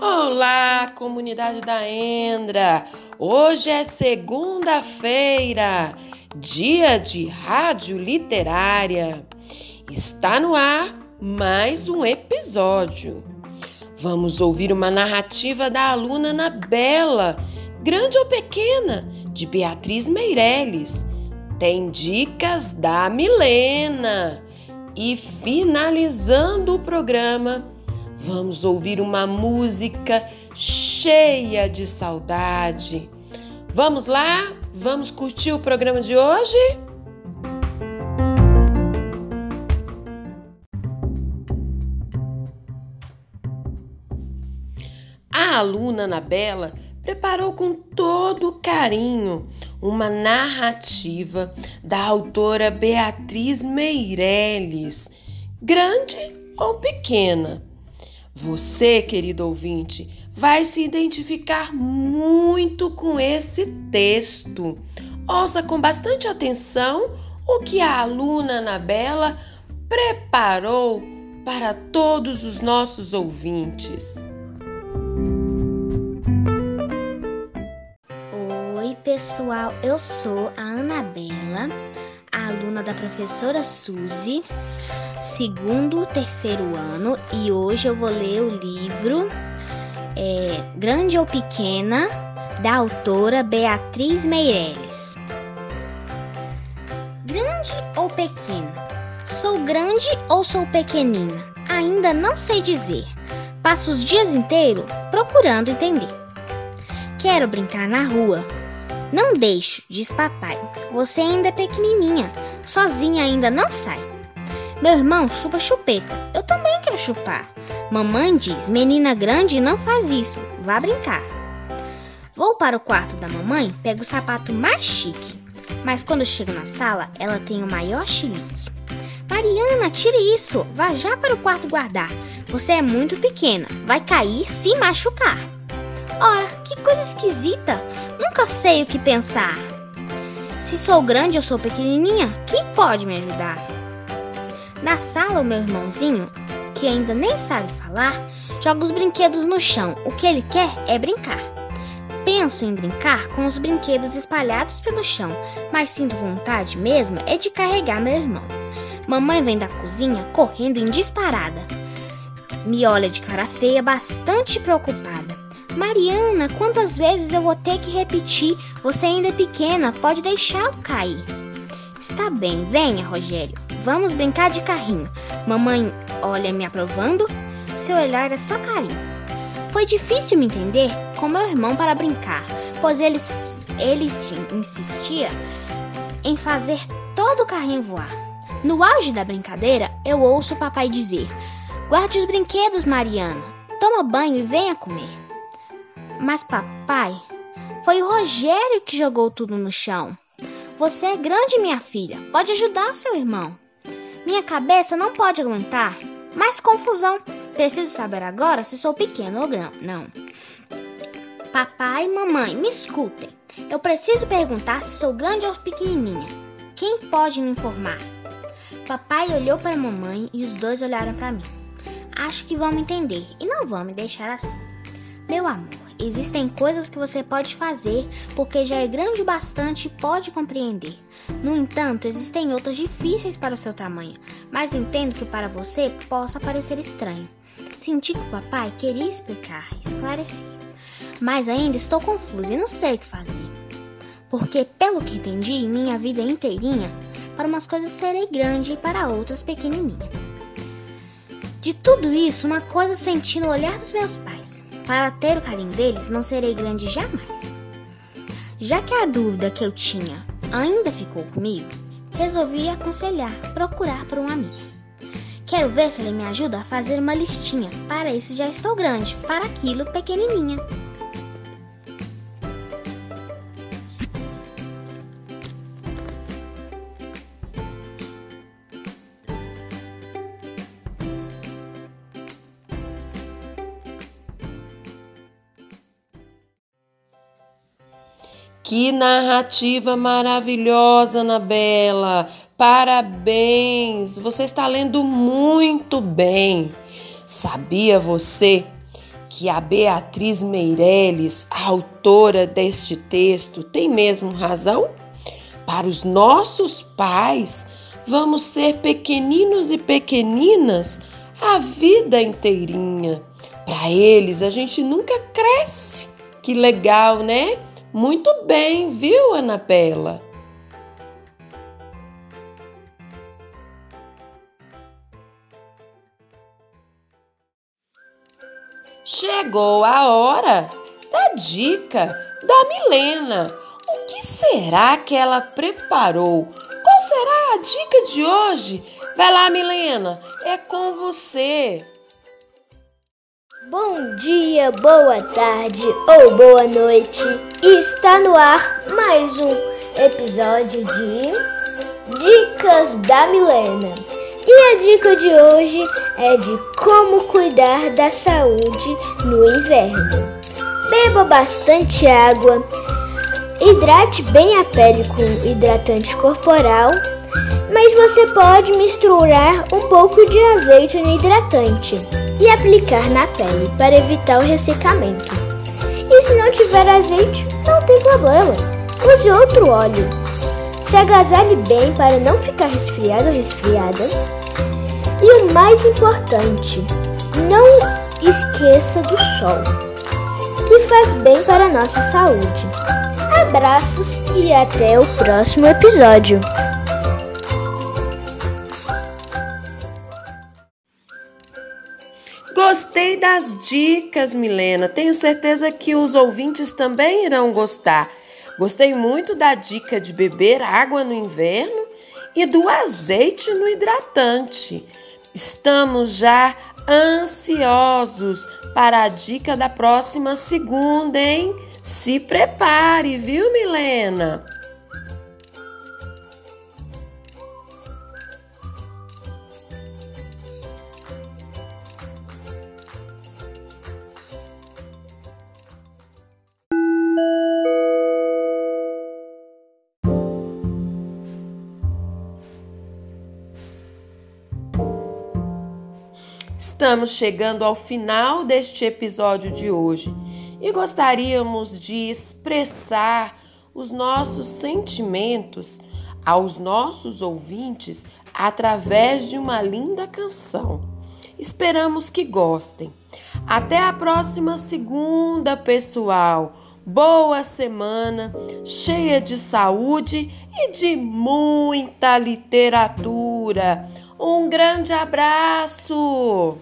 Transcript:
Olá, comunidade da Endra! Hoje é segunda-feira, dia de rádio literária. Está no ar mais um episódio. Vamos ouvir uma narrativa da aluna Anabela, grande ou pequena, de Beatriz Meirelles. Tem dicas da Milena. E finalizando o programa, vamos ouvir uma música cheia de saudade. Vamos lá? Vamos curtir o programa de hoje? A aluna Anabela preparou com todo carinho uma narrativa da autora Beatriz Meirelles, grande ou pequena. Você, querido ouvinte, vai se identificar muito com esse texto. Ouça com bastante atenção o que a aluna Anabela preparou para todos os nossos ouvintes. Pessoal, eu sou a Anabela, aluna da professora Suzy, segundo, terceiro ano, e hoje eu vou ler o livro é, Grande ou Pequena, da autora Beatriz Meireles. Grande ou pequena? Sou grande ou sou pequenina? Ainda não sei dizer. Passo os dias inteiros procurando entender. Quero brincar na rua, não deixo, diz papai. Você ainda é pequenininha, sozinha ainda não sai. Meu irmão chupa chupeta. Eu também quero chupar. Mamãe diz: menina grande não faz isso, vá brincar. Vou para o quarto da mamãe, pego o sapato mais chique. Mas quando chego na sala, ela tem o maior chilique. Mariana, tire isso, vá já para o quarto guardar. Você é muito pequena, vai cair se machucar. Ora, que coisa esquisita! Nunca sei o que pensar. Se sou grande ou sou pequenininha, quem pode me ajudar? Na sala, o meu irmãozinho, que ainda nem sabe falar, joga os brinquedos no chão. O que ele quer é brincar. Penso em brincar com os brinquedos espalhados pelo chão, mas sinto vontade mesmo é de carregar meu irmão. Mamãe vem da cozinha correndo em disparada. Me olha de cara feia, bastante preocupada. Mariana, quantas vezes eu vou ter que repetir? Você ainda é pequena, pode deixá-lo cair. Está bem, venha, Rogério. Vamos brincar de carrinho. Mamãe olha me aprovando. Seu olhar é só carinho. Foi difícil me entender com meu irmão para brincar, pois ele, ele insistia em fazer todo o carrinho voar. No auge da brincadeira, eu ouço o papai dizer: Guarde os brinquedos, Mariana. Toma banho e venha comer. Mas papai, foi o Rogério que jogou tudo no chão. Você é grande, minha filha. Pode ajudar seu irmão. Minha cabeça não pode aguentar mais confusão. Preciso saber agora se sou pequeno ou não. Papai mamãe, me escutem. Eu preciso perguntar se sou grande ou pequenininha. Quem pode me informar? Papai olhou para mamãe e os dois olharam para mim. Acho que vão me entender e não vão me deixar assim. Meu amor, existem coisas que você pode fazer porque já é grande o bastante e pode compreender. No entanto, existem outras difíceis para o seu tamanho, mas entendo que para você possa parecer estranho. Senti que o papai queria explicar, esclarecer, mas ainda estou confusa e não sei o que fazer. Porque, pelo que entendi, minha vida inteirinha, para umas coisas serei grande e para outras pequenininha. De tudo isso, uma coisa senti no olhar dos meus pais. Para ter o carinho deles, não serei grande jamais. Já que a dúvida que eu tinha ainda ficou comigo, resolvi aconselhar procurar por um amigo. Quero ver se ele me ajuda a fazer uma listinha. Para isso já estou grande, para aquilo pequenininha. Que narrativa maravilhosa, Anabela! Parabéns! Você está lendo muito bem. Sabia você que a Beatriz Meireles, a autora deste texto, tem mesmo razão? Para os nossos pais, vamos ser pequeninos e pequeninas a vida inteirinha. Para eles, a gente nunca cresce. Que legal, né? Muito bem, viu, Ana Bela? Chegou a hora da dica da Milena. O que será que ela preparou? Qual será a dica de hoje? Vai lá, Milena, é com você. Bom dia, boa tarde ou boa noite. Está no ar mais um episódio de Dicas da Milena. E a dica de hoje é de como cuidar da saúde no inverno. Beba bastante água, hidrate bem a pele com hidratante corporal, mas você pode misturar um pouco de azeite no hidratante e aplicar na pele para evitar o ressecamento. E se não tiver azeite, não tem problema, use outro óleo. Se agasalhe bem para não ficar resfriado ou resfriada. E o mais importante, não esqueça do sol, que faz bem para a nossa saúde. Abraços e até o próximo episódio. Gostei das dicas, Milena. Tenho certeza que os ouvintes também irão gostar. Gostei muito da dica de beber água no inverno e do azeite no hidratante. Estamos já ansiosos para a dica da próxima segunda, hein? Se prepare, viu, Milena? Estamos chegando ao final deste episódio de hoje e gostaríamos de expressar os nossos sentimentos aos nossos ouvintes através de uma linda canção. Esperamos que gostem. Até a próxima segunda, pessoal. Boa semana, cheia de saúde e de muita literatura. Um grande abraço!